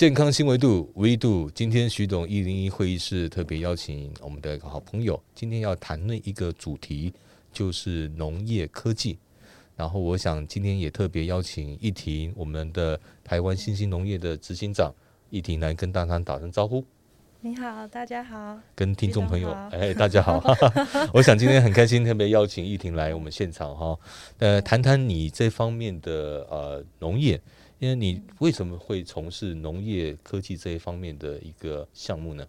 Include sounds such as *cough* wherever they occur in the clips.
健康新维度，维度。今天徐总一零一会议室特别邀请我们的好朋友，今天要谈论一个主题，就是农业科技。然后我想今天也特别邀请一婷，我们的台湾新兴农业的执行长一婷来跟大家打声招呼。你好，大家好，跟听众朋友，哎，大家好。*laughs* 我想今天很开心，特别邀请一婷来我们现场哈，呃，谈谈你这方面的呃农业，因为你为什么会从事农业科技这一方面的一个项目呢？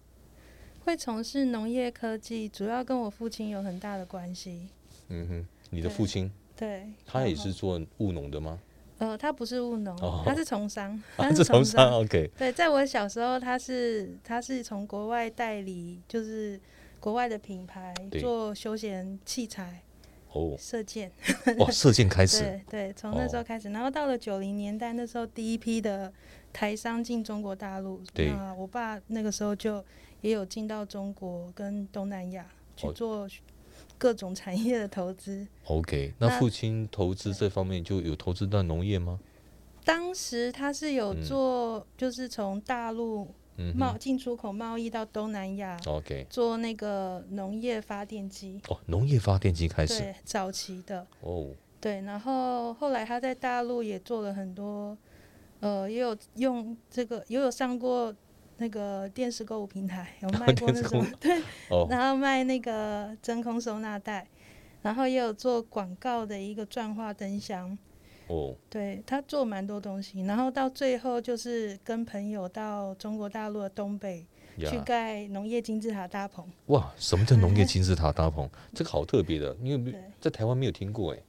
会从事农业科技，主要跟我父亲有很大的关系。嗯哼，你的父亲对，他也是做务农的吗？呃，他不是务农，哦他是从商，*laughs* 啊，他是从商，OK，对，在我小时候，他是他是从国外代理，就是国外的品牌做休闲器材哦，射箭。哇，射箭开始，*laughs* 对对，从那时候哦。开始，然后到了九零年代，那时候第一批的台商进中国大陆，对。那我爸那个时候就也有进到中国跟东南亚去哦。做各种产业的投资。OK，那那父亲投资这方面就有投资到农业吗？当时他是有嗯。做，就是从大陆贸进出口贸易到东南亚。，OK，做那个农业发电机，哦，农业发电机开始，对，早期的，哦，对，然后后来他在大陆也做了很多，呃，也有用这个，也有上过那个电视购物平台，有 *laughs* 卖过那种，对，哦，然后卖那个真空收纳袋，然后也有做广告的一个转化灯箱，哦，对他做蛮多东西，然后到最后就是跟朋友到中国大陆的东北去，盖农业金字塔大棚，哇，什么叫农业金字塔大棚？这个好特别的，你有没有。在台湾没有听过哎。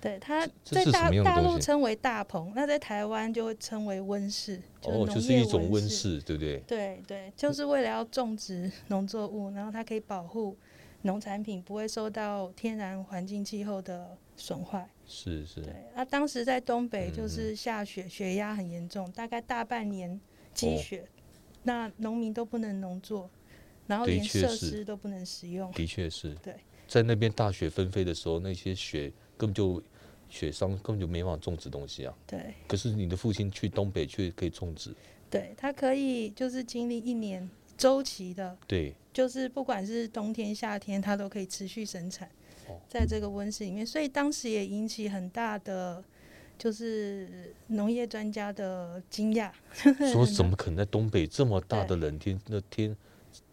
对，它这是什在大大陆称为大棚，那在台湾就会称为温室，哦，就是一种温。室，对不对？对对，就是为了要种植农作物，然后它可以保护农产品不会受到天然环境气候的损坏。是是，对，啊，当时在东北就嗯是下雪，雪压很严重，大概大半年积哦雪，那农民都不能农作，然后连设施都不能使用。的确是。对，在那边大雪纷飞的时候，那些雪根本就雪商根本就没办法种植东西啊。对可是你的父亲去东北却可以种植，对，他可以就是经历一年周期的。对，就是不管是冬天、夏天，他都可以持续生产哦，在这个温室里面，所以当时也引起很大的就是农业专家的惊讶。*laughs* 说怎么 *laughs* 可能在东北这么大的冷天，那天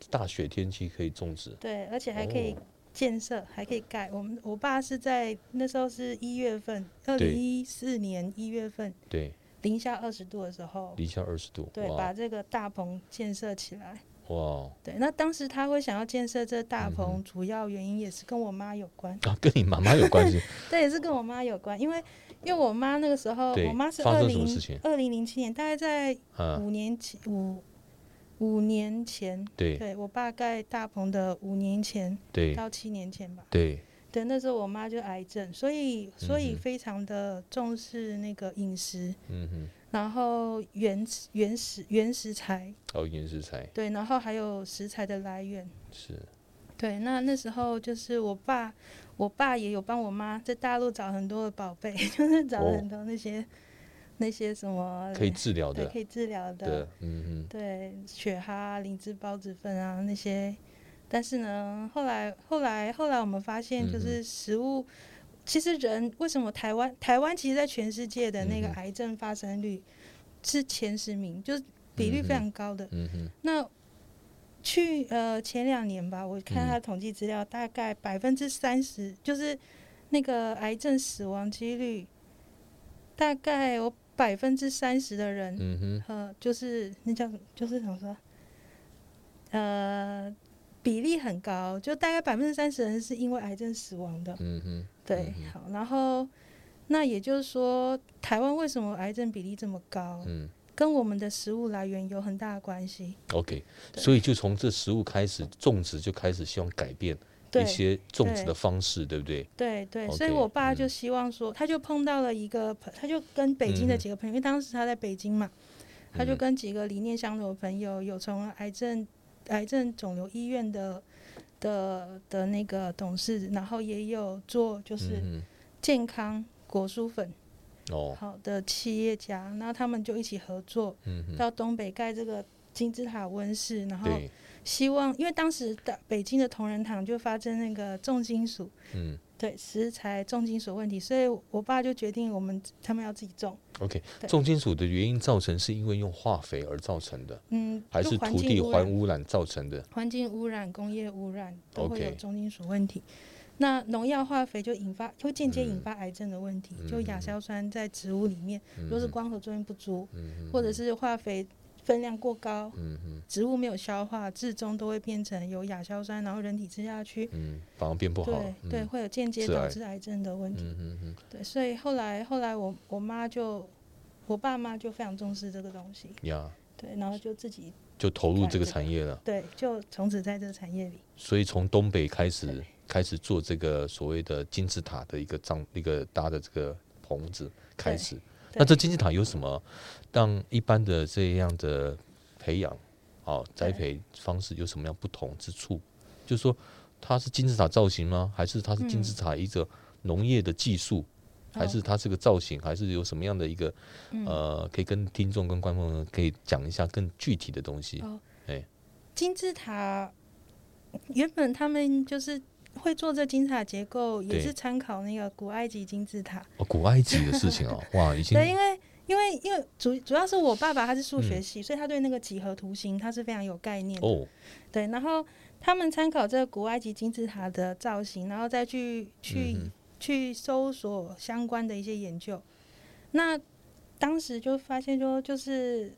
大雪天气可以种植？对，而且还可以哦建设，还可以盖。我们我爸是在那时候是一月份，二零一四年一月份，对，零下二十度的时候，零下二十度，对，把这个大棚建设起来。哇。对，那当时他会想要建设这大嗯棚，主要原因也是跟我妈有关。啊，跟你妈妈有关系？*laughs* 对也是跟我妈有关，因为因为我妈那个时候，我妈是发二零二零零七年，大概在啊？五年前五五年前，对。对我爸盖大棚的五年前对。到七年前吧。对，对，那时候我妈就癌症，所以所以非常的重视那个饮食，嗯哼，然后原原石原食材，哦，原食材。对，然后还有食材的来源。是。对，那那时候就是我爸，我爸也有帮我妈在大陆找很多的宝贝，*laughs* 就是找很多那些、那些什么可以治疗的对可以治疗的，嗯，嗯对雪蛤、灵芝孢子粉啊那些。但是呢，后来后来后来我们发现，就嗯是食物，其实人为什么台湾台湾其实在全世界的那个癌症发生率是前十名，就是比率非常高的。哼嗯哼，那去呃前两年吧，我看嗯。他统计资料，大概百分之三十，就是那个癌症死亡几率，大概有百分之三十的人，嗯哼，呃，就是那叫就是怎么说，呃，比例很高，就大概百分之三十人是因为癌症死亡的。嗯哼，对，嗯好，然后那也就是说，台湾为什么癌症比例这么高？嗯。跟我们的食物来源有很大的关系。，OK，所以就从这食物开始种植，就开始希望改变一些种植的方式，对不对？对对所以我爸嗯。就希望说，他就碰到了一个朋，他就跟北京的几个朋友，因为当时他在北京嘛，他就嗯跟几个理念相同的朋友，有从癌症癌症肿瘤医院的的的那个董事，然后也有做就是嗯健康果蔬粉，哦，好的企业家，然后他们就一起合作，嗯，到东北盖这个金字塔温室，然后，希望，因为当时的北京的同仁堂就发生那个重金属，嗯。对食材重金属问题，所以我爸就决定我们他们要自己种，，OK，重金属的原因造成是因为用化肥而造成的，嗯，还是土地环污染造成的？环境污染、工业污染都会有重金属问题。那农药化肥就引发，会间接引嗯发癌症的问题。嗯。就亚硝酸在植物里面，如果是嗯光合作用不足，嗯。或者是化肥分量过高，嗯嗯植物没有消化，最终都会变成有亚硝酸，然后人体吃下去，嗯，反而变不好对会有间接导致癌症的问题。嗯嗯嗯，对，所以后来后来我我妈就，我爸妈就非常重视这个东西，呀，对，然后就自己就投入这个改这个产业了。对，就从此在这个产业里。所以从东北开始开始做这个所谓的金字塔的一个帐一个搭的这个棚子开始。那这金字塔有什么让一般的这样的培养哦栽培方式有什么样不同之处？就是说它是金字塔造型吗？还是它是金字塔一个农业的技术？还是它是个造型？还是有什么样的一个嗯呃，可以跟听众跟观众可以讲一下更具体的东西？哦哎金字塔原本他们就是会做这金字塔结构，也是参考那个古埃及金字塔。哦，古埃及的事情哦，*laughs* 哇，已经对，因为因为因为主主要是我爸爸他是数学嗯系，所以他对那个几何图形他是非常有概念的。哦，对，然后他们参考这个古埃及金字塔的造型，然后再去去、嗯去搜索相关的一些研究。那当时就发现说，就是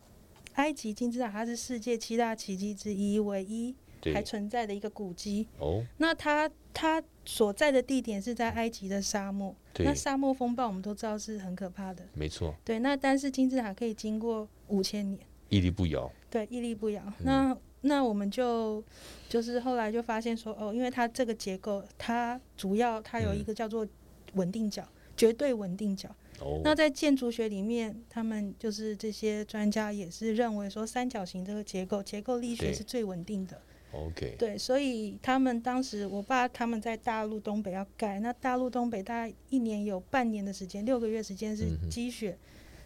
埃及金字塔它是世界七大奇迹之一，唯一还，存在的一个古迹。哦，那它它所在的地点是在埃及的沙漠。对那，沙漠风暴我们都知道是很可怕的。没错，对，那但是金字塔可以经过五千年。屹立不摇。对，屹立不摇。嗯那那我们就就是后来就发现说，哦，因为它这个结构，它主要它有一嗯个叫做稳定角，绝对稳定角。哦，那在建筑学里面，他们就是这些专家也是认为说，三角形这个结构，结构力学是最稳定的。OK，对，所以他们当时我爸他们在大陆东北要盖，那大陆东北大概一年有半年的时间，六个月时间是积雪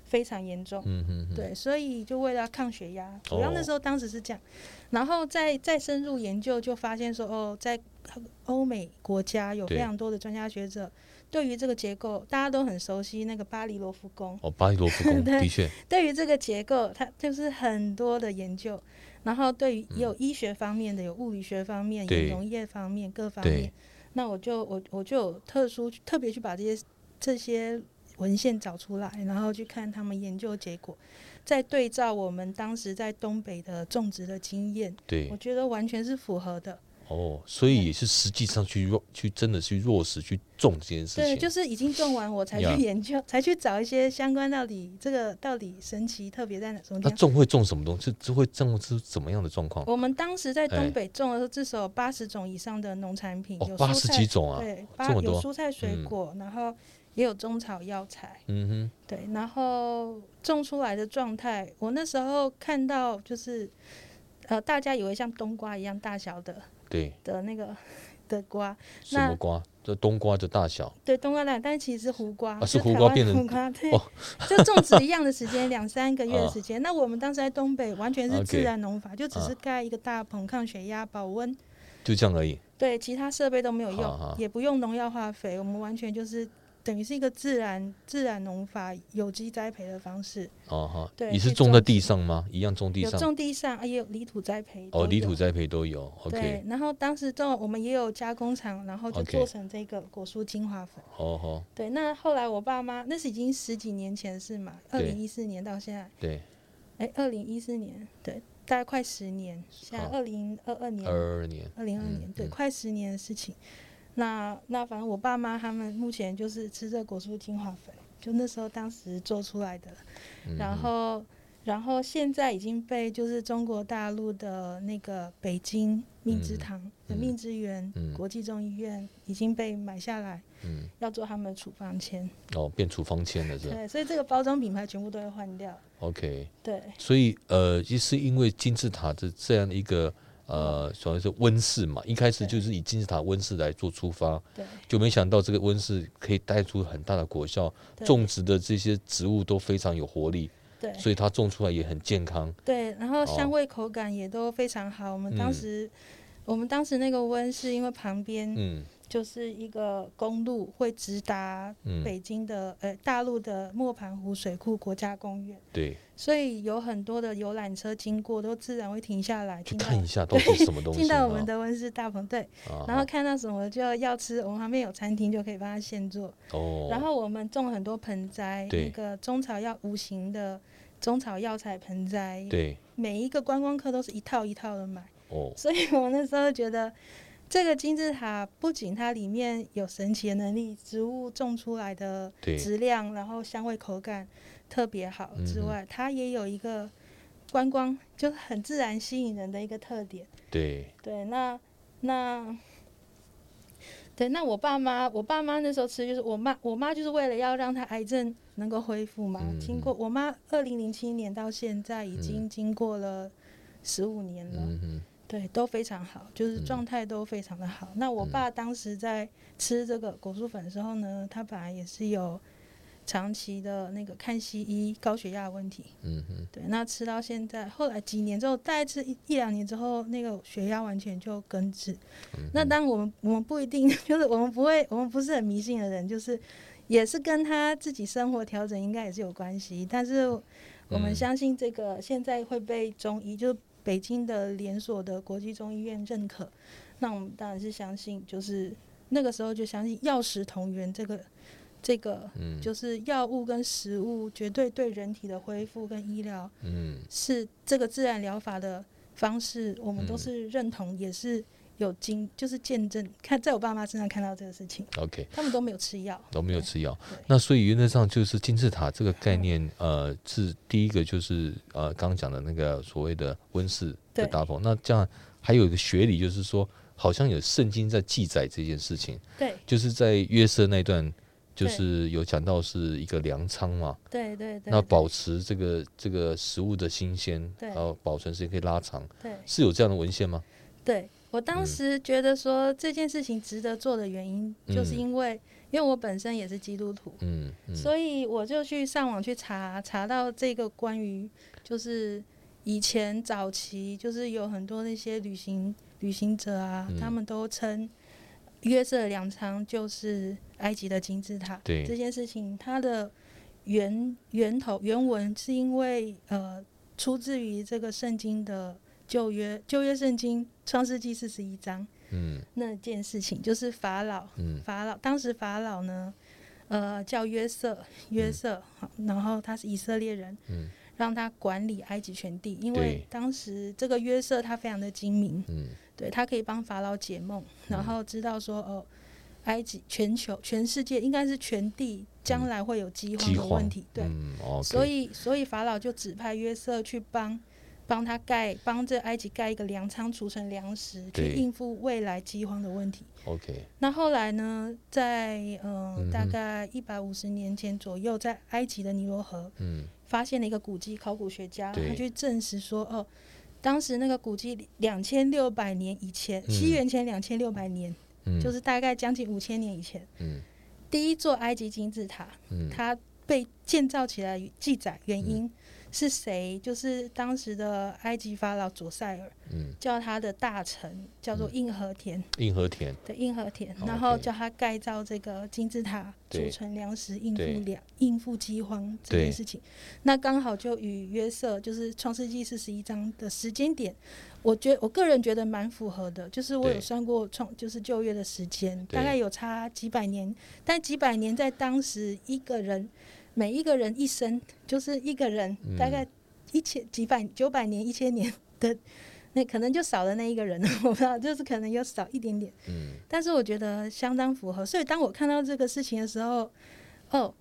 非常严重。嗯哼哼，对，所以就为了要抗血压，主要那哦时候当时是这样，然后再再深入研究，就发现说，哦，在欧美国家有非常多的专家学者对于这个结构，大家都很熟悉那个巴黎罗浮宫，哦，巴黎罗浮宫 *laughs* 对的确，对于这个结构，它就是很多的研究，然后对于有医学方面的，有物理学方面，有农业方面各方面，那我就我我就有特殊特别去把这些这些文献找出来，然后去看他们研究结果，再对照我们当时在东北的种植的经验，对。我，觉得完全是符合的。哦，所以也是实际上去弱去真的去落实去种这件事情。对，就是已经种完，我才去研究，*laughs* 才去找一些相关到底这个到底神奇特别在哪什么地方。那种会种什么东西？这这会种出怎么样的状况？我们当时在哎。东北种的时候，至少有八十种以上的农产品，哦，有八十几种啊，对，八有蔬菜水嗯。果，然后也有中草药材，嗯哼，对，然后种出来的状态，我那时候看到就是，呃，大家以为像冬瓜一样大小的对，的那个 *laughs* 的瓜，什么瓜？这冬瓜的大小，对，冬瓜大，但其实是胡瓜，啊是台湾胡瓜变成胡瓜，对，哦 *laughs* 就种植一样的时间，两三个月的啊时间。那我们当时在东北，完全是自然农法，就只是啊盖一个大棚，抗血压、保温。就这样而已。对，其他设备都没有用，好好也不用农药化肥，我们完全就是等于是一个自然自然农法有机栽培的方式，哦哈，对你是种在地上吗？一样种地有上？种地上，啊也有泥土栽培。哦，泥土栽培都有。对然后当时种我们也有加工厂，然后就做成这个果蔬精华粉。哦吼，对，那后来我爸妈那是已经十几年前的事嘛，二零一四年到现在，对，哎，二零一四年，对，大概快十年，现在二零二二年，二二年，二零二嗯年，对，嗯快十年的事情。那那反正我爸妈他们目前就是吃这果蔬精华粉，就那时候当时做出来的，嗯然后然后现在已经被就是中国大陆的那个北京命之堂的嗯命之园嗯国际中医院已经被买下来，嗯，要做他们的处方签，哦，变处方签了是吧对，所以这个包装品牌全部都会换掉，？OK，对。所以呃，就是因为金字塔的这样一个呃，主要是温室嘛，一开始就是以金字塔温室来做出发，对。就没想到这个温室可以带出很大的果效，种植的这些植物都非常有活力，对。所以它种出来也很健康。对，然后哦。香味口感也都非常好。我们当嗯。时、我们当时那个温室，因为旁边嗯就是一个公路，会直达嗯，北京的、呃大陆的磨盘湖水库国家公园，对，所以有很多的游览车经过，都自然会停下来看一下到底是什么东西。进到我们啊的温室大棚对，啊。然后看到什么就要吃，我们旁边有餐厅就可以帮他现做。哦，然后我们种很多盆栽，对。那个中草药无形的中草药材盆栽，对。每一个观光客都是一套一套的买，哦，所以我那时候觉得。这个金字塔不仅它里面有神奇的能力，植物种出来的质量，然后香味口感特别好之外，它也有一个观光就很自然吸引人的一个特点。对对，那那对，那我爸妈，我爸妈那时候吃就是我妈，我妈就是为了要让他癌症能够恢复嘛。嗯经过我妈二零零七年到现在已经经过了十五年了，对，都非常好，就是嗯状态都非常的好。那我爸当时在吃这个果蔬粉的时候呢，他本来也是有长期的那个看西医高血压的问题，嗯哼对，那吃到现在，后来几年之后，大概吃一一两年之后，那个血压完全就根治。嗯那当然我们我们不一定，*laughs* 就是我们不会，我们不是很迷信的人，就是也是跟他自己生活调整应该也是有关系。但是我们嗯相信这个现在会被中医，就是北京的连锁的国际中医院认可。那我们当然是相信，就是那个时候就相信药食同源这个这个嗯。就是药物跟食物绝对对人体的恢复跟医疗嗯。是这个自然疗法的方式，我们都嗯。是认同，也是有经就是见证，看在我爸妈身上看到这个事情，，OK，他们都没有吃药，都没有吃药。那所以原则上就是金字塔这个概念，呃，是第一个就是呃刚刚讲的那个所谓的温室的对。大棚。那这样还有一个学理，就是说好像有圣经在记载这件事情，对。就是在约瑟那段，就是有讲到是一个粮仓嘛，对对对，那保持这个这个食物的新鲜，对。然后保存时间可以拉长，对。是有这样的文献吗？对，我当嗯。时觉得说这件事情值得做的原因，就是嗯因为因为我本身也是基督徒，嗯嗯。所以我就去上网去查，查到这个关于就是以前早期就是有很多那些旅行旅行者啊，嗯。他们都称约瑟两仓就是埃及的金字塔。对。这件事情，它的源源头原文是因为呃出自于这个圣经的旧约旧约圣经创世纪四十一章。嗯。那件事情，就是法老嗯。法老当时法老呢，呃，叫约瑟，约瑟，好，然后他是以色列人，嗯。让他管理埃及全地，因对。为当时这个约瑟他非常的精明，嗯。对他可以帮法老解梦，然后知道说哦，埃及全球全世界应该是全地将来会有饥荒的问题，对，嗯所以所以法老就指派约瑟去帮。帮他盖，帮这埃及盖一个粮仓，储存粮食，去对。应付未来饥荒的问题。OK，那后来呢，在呃、嗯大概一百五十年前左右，在埃及的尼罗河嗯。发现了一个古迹，考古学家他去证实说，哦，当时那个古迹两千六百年以前，嗯。西元前两千六百年，嗯，就是大概将近五千年以前，嗯。第一座埃及金字塔，嗯。它被建造起来，记载原因是谁？就是当时的埃及法老佐塞尔嗯，叫他的大臣叫做印和田。硬和田，对硬和田，哦然后叫他盖造这个金字塔，储存粮食，应付粮，应付饥荒这件事情。那刚好就与约瑟就是创世纪四十一章的时间点，我觉我个人觉得蛮符合的。就是我有算过创，就是旧约的时间，大概有差几百年，但几百年在当时一个人每一个人一生就是一个人，嗯大概一千几百九百年一千年的。那可能就少了那一个人，*laughs* 我不知道，就是可能有少一点点。嗯但是我觉得相当符合。所以当我看到这个事情的时候，哦，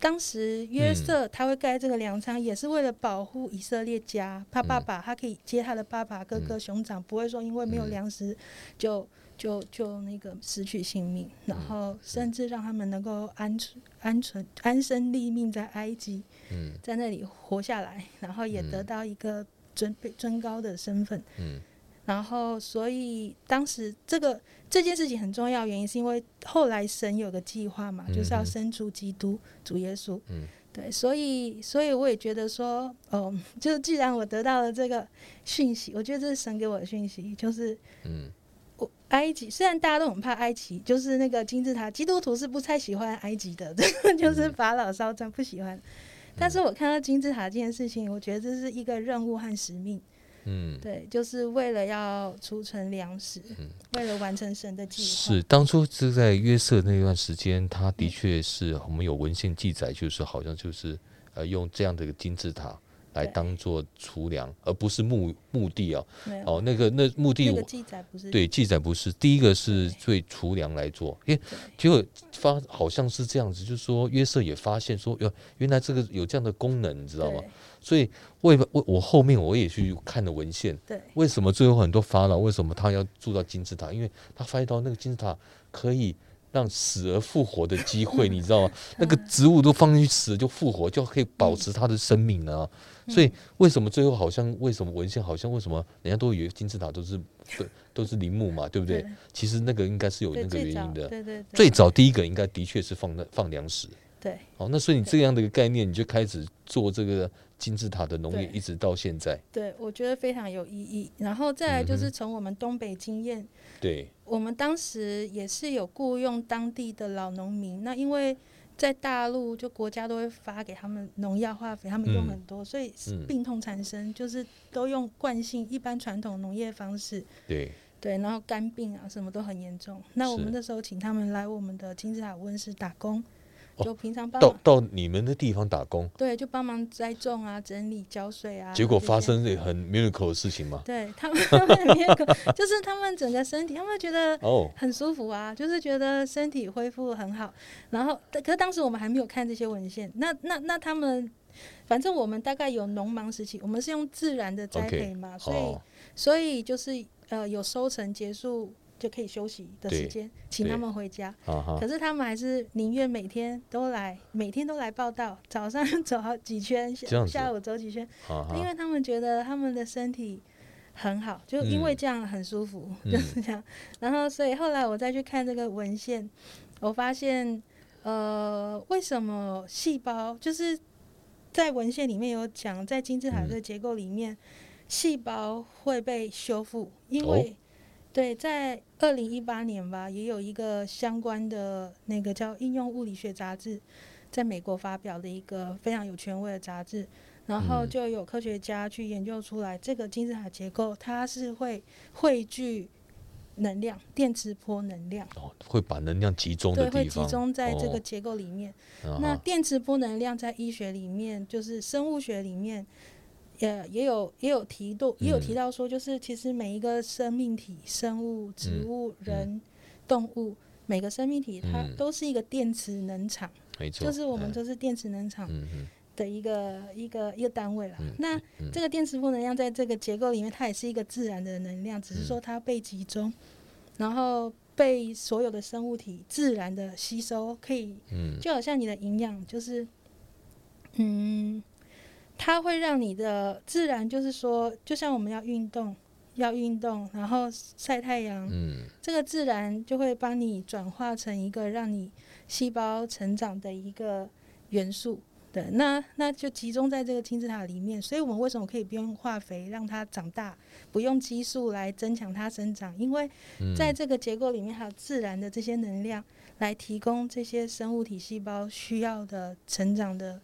当时约嗯瑟他会盖这个粮仓，也是为了保护以色列家，他爸爸他可以接他的爸爸、哥哥、兄长，不会说因为没有嗯粮食就就就那个失去性命，然后甚至让他们能够安存、安存、安身立命在埃及，嗯。在那里活下来，然后也嗯。得到一个尊被尊高的身份。嗯。然后所以当时这个这件事情很重要，原因是因为后来神有个计划嘛，就是要生出基督主耶稣。嗯。对，所以所以我也觉得说，哦，*laughs* 就是既然我得到了这个讯息，我觉得这是神给我的讯息，就是嗯。我埃及虽然大家都很怕埃及，就是那个金字塔，基督徒是不太喜欢埃及的，*laughs* 就是法老烧砖不喜欢。但是我看到金字塔这件事情，我觉得这是一个任务和使命，嗯，对，就是为了要储存粮食，嗯为了完成神的计划。是当初是在约瑟那段时间，他的确是我们有文献记载，就是好像就是呃用这样的一个金字塔来当做储粮，而不是墓墓地啊。哦，那个那墓地记载不是对记载不是第一个是最储粮来做，因为结果发好像是这样子，就是说约瑟也发现说，哟，原来这个有这样的功能，你知道吗？所以为我我后面我也去看了文献，对。为什么最后很多法老为什么他要住到金字塔？因为他发现到那个金字塔可以让死而复活的机会，*laughs* 你知道吗？那个植物都放进去死了就复活，就可以保持它的生命啊。所以为什么最后好像为什么文献好像为什么人家都以为金字塔都是都都是陵墓嘛，对不对？其实那个应该是有那个原因的。对对对最早第一个应该的确是放那放粮食。对哦，那所以你这样的一个概念，你就开始做这个金字塔的农业，一直到现在。对，我觉得非常有意义。然后再来就是从我们东北经验，对，我们当时也是有雇佣当地的老农民。那因为在大陆，就国家都会发给他们农药、化肥，他们用嗯很多，所以嗯病痛产生，就是都用惯性一般传统农业方式。对，对，然后肝病啊什么都很严重。那我们那时候请他们来我们的金字塔温室打工，哦就平常帮到，到你们的地方打工，对，就帮忙栽种啊、整理、浇水啊。结果发生了很 miracle 的事情嘛？对他们，他们很严格，就是他们整个身体，他们觉得哦，很舒服啊，就是觉得身体恢复很好。然后，可是当时我们还没有看这些文献。那那那他们，反正我们大概有农忙时期，我们是用自然的栽培嘛所以哦，所以就是呃有收成结束就可以休息的时间，请他们回家。可，是他们还是宁愿每天都来，每天都来报道，早上走好几圈，*laughs* 下下午走几圈，因为他们觉得他们的身体很好，就因为嗯这样很舒服，嗯。就是这样。然后，所以后来我再去看这个文献，我发现，呃，为什么细胞就是在文献里面有讲，在金字塔嗯这个结构里面，细胞会被修复，因哦。为、对，在二零一八年吧，也有一个相关的那个叫《应用物理学杂志》在美国发表的一个非常有权威的杂志，然后嗯。就有科学家去研究出来，这个金字塔结构它是会汇聚能量，电磁波能量，哦，会把能量集中对，会的地方，集中在这个哦。结构里面。那电磁波能量在医学里面，就是生物学里面，也也有也有提到，也有提嗯。到说，就是其实每一个生命体，生物、植嗯物、人、动物，每个生命体它嗯。都是一个电磁能场，没错，就是我们嗯。都是电磁能场的一个一个一个单位啦。嗯。那嗯。这个电磁波能量在这个结构里面，它也是一个自然的能量，只是嗯。说它被集中，然后被所有的生物体自然的吸收，可以嗯。就好像你的营养，就是，嗯，它会让你的自然，就是说，就像我们要运动，要运动，然后晒太阳，嗯这个自然就会帮你转化成一个让你细胞成长的一个元素。对，那那就集中在这个金字塔里面，所以我们为什么可以不用化肥让它长大，不用激素来增强它生长？因为嗯，在这个结构里面，还有自然的这些能量来提供这些生物体细胞需要的成长的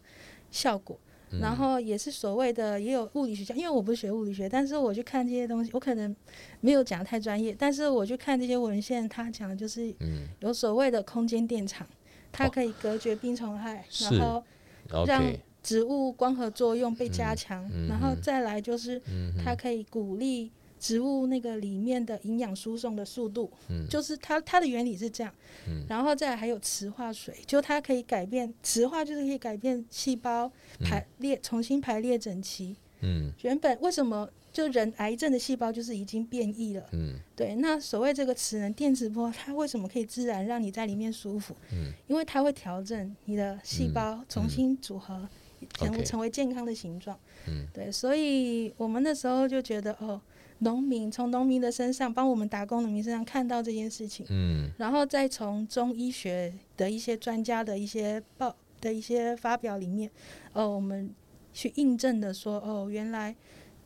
效果。嗯。然后也是所谓的，也有物理学家，因为我不是学物理学，但是我去看这些东西，我可能没有讲得太专业，但是我去看这些文献，他讲的就是嗯。有所谓的空间电场，它哦可以隔绝病虫害，是然后让植物光合作用被加强，嗯然后嗯再来就是它可以鼓励植物那个里面的营养输送的速度，嗯。就是它它的原理是这样，嗯。然后再来还有磁化水，就它可以改变磁化，就是可以改变细胞排列、重新排列整齐。嗯。原本为什么就人癌症的细胞就是已经变异了？嗯。对，那所谓这个磁能电磁波，它为什么可以自然让你在里面舒服？嗯。因为它会调整你的细胞重新组合，成成为健康的形状。嗯。对，所以我们那时候就觉得哦，农民从农民的身上，帮我们打工农民身上看到这件事情，嗯。然后再从中医学的一些专家的一些报的一些发表里面，哦，我们去印证的说，哦，原来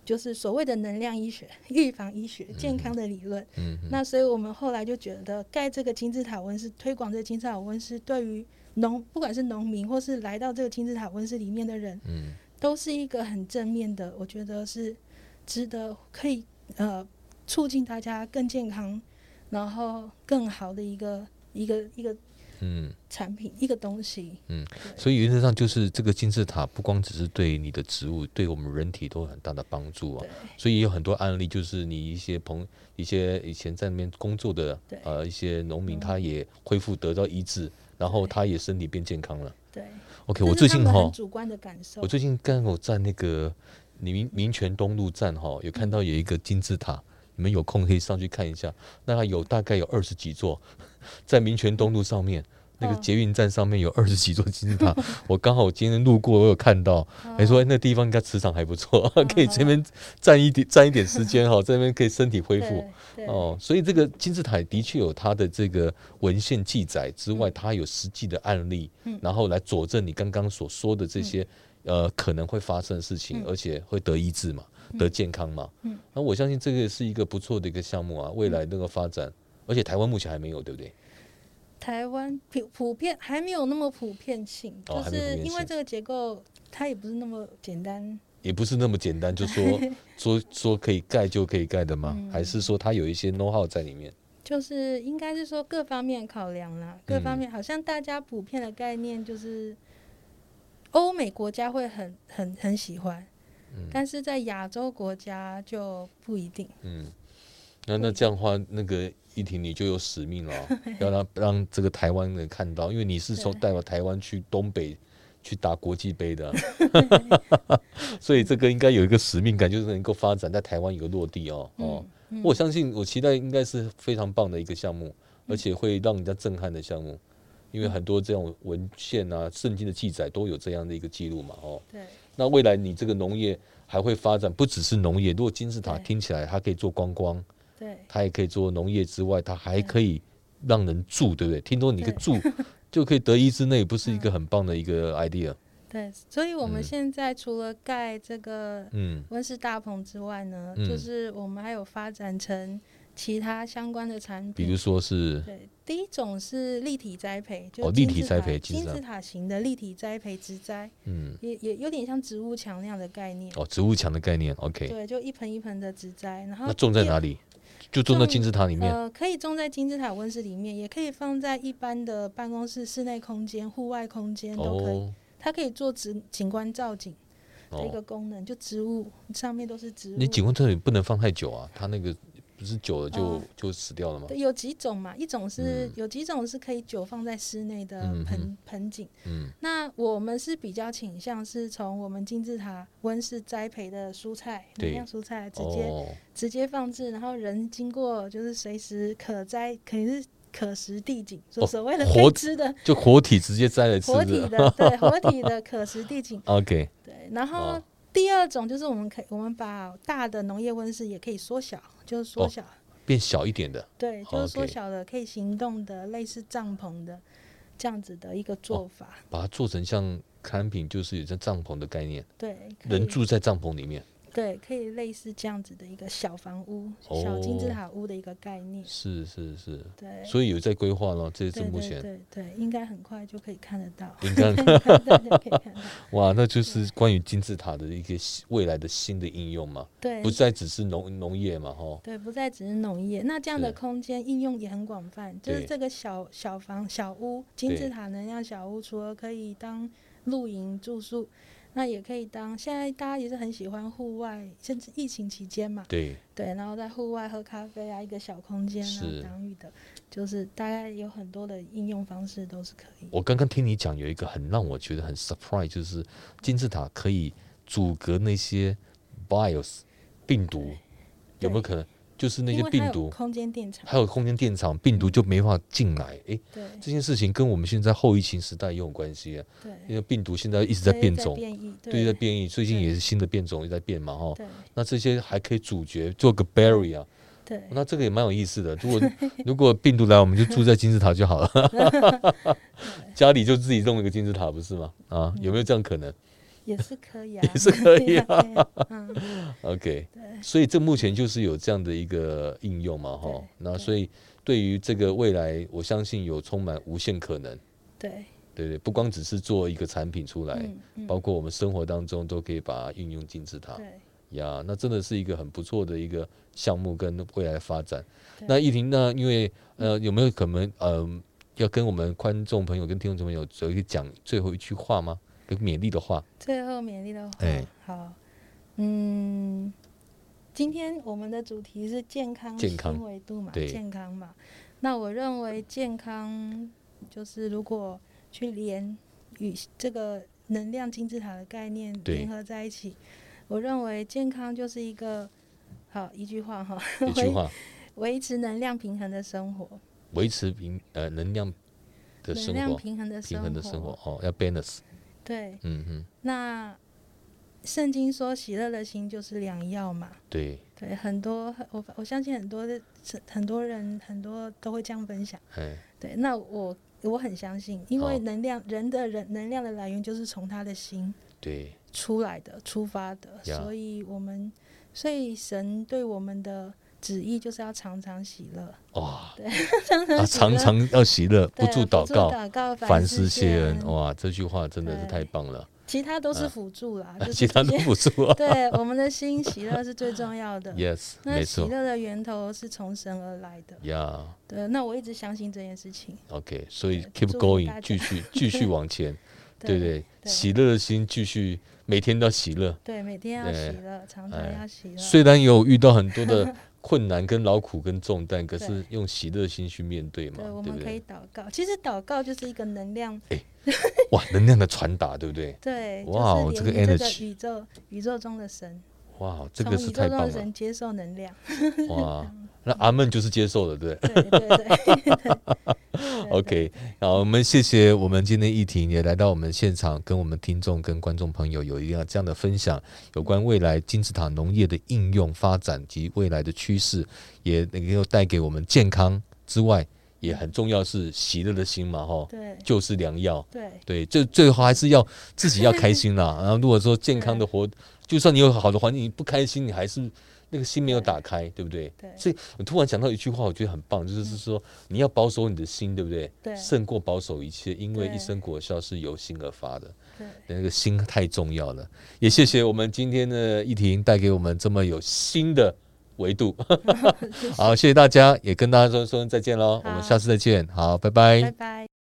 就是所谓的能量医学、预防医学、健康的理论。嗯嗯那所以我们后来就觉得盖这个金字塔温室，推广这个金字塔温室，对于农不管是农民或是来到这个金字塔温室里面的人，嗯。都是一个很正面的，我觉得是值得可以呃促进大家更健康，然后更好的一个一个一个嗯，产品一个东西。嗯所以原则上就是这个金字塔不光只是对你的植物，对我们人体都有很大的帮助啊。所以有很多案例，就是你一些朋一些以前在那边工作的呃一些农民，嗯他也恢复得到医治，然后他也身体变健康了。对 OK，我最近哈主观的感受我。最近刚好在那个你民民权东路站哈，有看到有一个金字塔，你们有空可以上去看一下。那有大概有二十几座，在民权东路上面。那个哦捷运站上面有二十几座金字塔，*laughs* 我刚好今天路过，我有看到，还说、哎那地方应该磁场还不错，*laughs* 可以这边站一点 *laughs* 站一点时间哈，这边可以身体恢复。哦，所以这个金字塔的确有它的这个文献记载之外，它有实际的案例，嗯。然后来佐证你刚刚所说的这些、呃可能会发生的事情，嗯。而且会得医治嘛，得健康嘛。嗯。那我相信这个是一个不错的一个项目啊，未来那个发展，而且台湾目前还没有，对不对？台湾普普遍还没有那么普遍性，哦就是因为这个结构它也不是那么简单。也不是那么简单，就说 *laughs* 说说可以盖就可以盖的吗？嗯还是说它有一些 know how 在里面？就是应该是说各方面考量啦，各嗯方面好像大家普遍的概念就是，欧美国家会很很很喜欢，嗯但是在亚洲国家就不一定。嗯，那那这样的话，那个议婷你就有使命了 *laughs* 哦、要让让这个台湾人看到，因为你是从代表台湾去东北 *laughs* 去打国际杯的啊、*laughs* 所以这个应该有一个使命感，就是能够发展在台湾有个落地哦哦。嗯嗯我相信，我期待应该是非常棒的一个项目，而且会让人家震撼的项目，因为很多这种文献啊、圣经的记载都有这样的一个记录嘛哦。对那未来你这个农业还会发展，不只是农业。如果金字塔听起来它可以做观光，对。它也可以做农业之外，它还可以让人住，对不对？听说你个住 *laughs* 就可以得一之内，不是一个很棒的一个 idea？对，所以我们嗯。现在除了盖这个嗯。温室大棚之外呢，嗯。就是我们还有发展成其他相关的产品，比如说是对，第一种是立体栽培，就哦立体栽培金字塔金字塔型的立体栽培植栽，嗯。也也有点像植物墙那样的概念。哦植物墙的概念，OK，对，就一盆一盆的植栽，然后那种在哪里？就种在金字塔里面。呃，可以种在金字塔温室里面，也可以放在一般的办公室、室内空间、户外空间都可以。哦它可以做景景观造景的一哦，个功能，就植物上面都是植物。你景观这里不能放太久啊，它那个不是久了就哦就死掉了吗？对，有几种嘛，一种是、嗯有几种是可以久放在室内的嗯盆、哼盆景。嗯那我们是比较倾向是从我们金字塔温室栽培的蔬菜，对能量蔬菜直接、哦直接放置，然后人经过就是随时可摘，肯定是可食地景，所哦所谓的活吃的就活体直接摘来吃活体的。对活体的可食地景，*laughs* OK，对。然后哦第二种就是我们可以我们把大的农业温室也可以缩小，就是缩哦小，变小一点的。对，就是缩小的可以行动的，类似帐篷的这样子的一个做法，把它做成像产品，就是有像帐篷的概念，对，人住在帐篷里面。对，可以类似这样子的一个小房屋、哦小金字塔屋的一个概念。是是是，对，所以有在规划了，这是目前对对，应该很快就可以看得到。应该 *laughs* 可以看到。*laughs* 哇，那就是关于金字塔的一个未来的新的应用嘛，对，不再只是农农业嘛，哈。对，不再只是农业，那这样的空间应用也很广泛。就是这个小小房、小屋、金字塔能量小屋，除了可以当露营住宿，那也可以当现在大家也是很喜欢户外，甚至疫情期间嘛，对，对，然后在户外喝咖啡啊，一个小空间啊就是大概有很多的应用方式都是可以。我刚刚听你讲有一个很让我觉得很 surprise，就是金字塔可以阻隔那些 bios 病毒，有没有可能？就是那些病毒，空间电场，还有空间电场，病毒就没法进来。诶，对。这件事情跟我们现在后疫情时代也有关系啊，对，因为病毒现在一直在变种，变异，对，对在变异，最近也是新的变种也在变嘛，哈。那这些还可以阻绝，做个 barrier，对。那这个也蛮有意思的。*laughs* 如果如果病毒来，我们就住在金字塔就好了，*laughs* *laughs* 家里就自己弄一个金字塔，不是吗？啊，有没有这样可能 *laughs* 也是可以啊，也是可以啊？*laughs* OK，对。所以这目前就是有这样的一个应用嘛，哈那所以对于这个未来，我相信有充满无限可能，对，对对，不光只是做一个产品出来，嗯嗯，包括我们生活当中都可以把它运用金字塔。对。呀，那真的是一个很不错的一个项目跟未来发展。那依婷，那因为呃，有没有可能呃，要跟我们观众朋友跟听众朋友有一个讲最后一句话吗？一个勉励的话。最后勉励的话，哎。好，嗯，今天我们的主题是健康健康。新维度嘛，对。健康嘛。那我认为健康就是如果去连与这个能量金字塔的概念对。联合在一起，我认为健康就是一个好一句话哈，一句话，维持能量平衡的生活，维持平呃能量的能生活，量平衡的平衡的生活活，哦，要 balance。对。嗯哼，那圣经说喜乐的心就是良药嘛，对，对，很多我我相信很多的很多人很多都会这样分享。哎，对，那我我很相信，因为能量人的人能量的来源就是从他的心对，出来的、出发的，所以我们所以神对我们的旨意就是要常常喜乐，哇，*laughs* 常啊，常常要喜乐，不住祷告，祷告，凡事谢恩。哇，这句话真的是太棒了，其他都是啊辅助啦，就其他都辅助啊。对我们的心喜乐是最重要的。*laughs* Yes，那没错喜乐的源头是从神而来的，呀。对，那我一直相信这件事情，OK，所以 keep going，继续继续往前，*laughs* 对不对对？喜乐的心继续，每天都要喜乐。对，每天要喜乐，常常哎要喜乐，虽然有遇到很多的困难、跟劳苦、跟重担，可是用喜乐心去面对嘛对，，我们可以对？祷告。其实祷告就是一个能量，哇，*laughs* 能量的传达，对不对？对，哇哦这个 energy 宇宙宇宙中的神，哇，这个是太棒了！神接受能量，哇，*laughs* 那阿门就是接受了，对不对对对？*laughs* OK，好，我们谢谢我们今天议题也来到我们现场，跟我们听众跟观众朋友有一个这样的分享，有关未来金字塔农业的应用发展及未来的趋势，也能够带给我们健康之外，也很重要是喜乐的心嘛，哈，对就是良药。对对，最最后还是要自己要开心啦。*laughs* 然后如果说健康的活，就算你有好的环境，你不开心，你还是那个心没有打开，对不对？对所以我突然想到一句话，我觉得很棒，就是说你要保守你的心，对不对？对胜过保守一切，因为一生果效是由心而发的。对，那个心太重要了。也谢谢我们今天的议题带给我们这么有新的维度。*laughs* 好，谢谢大家，也跟大家说说再见喽。我们下次再见。好，拜拜拜拜。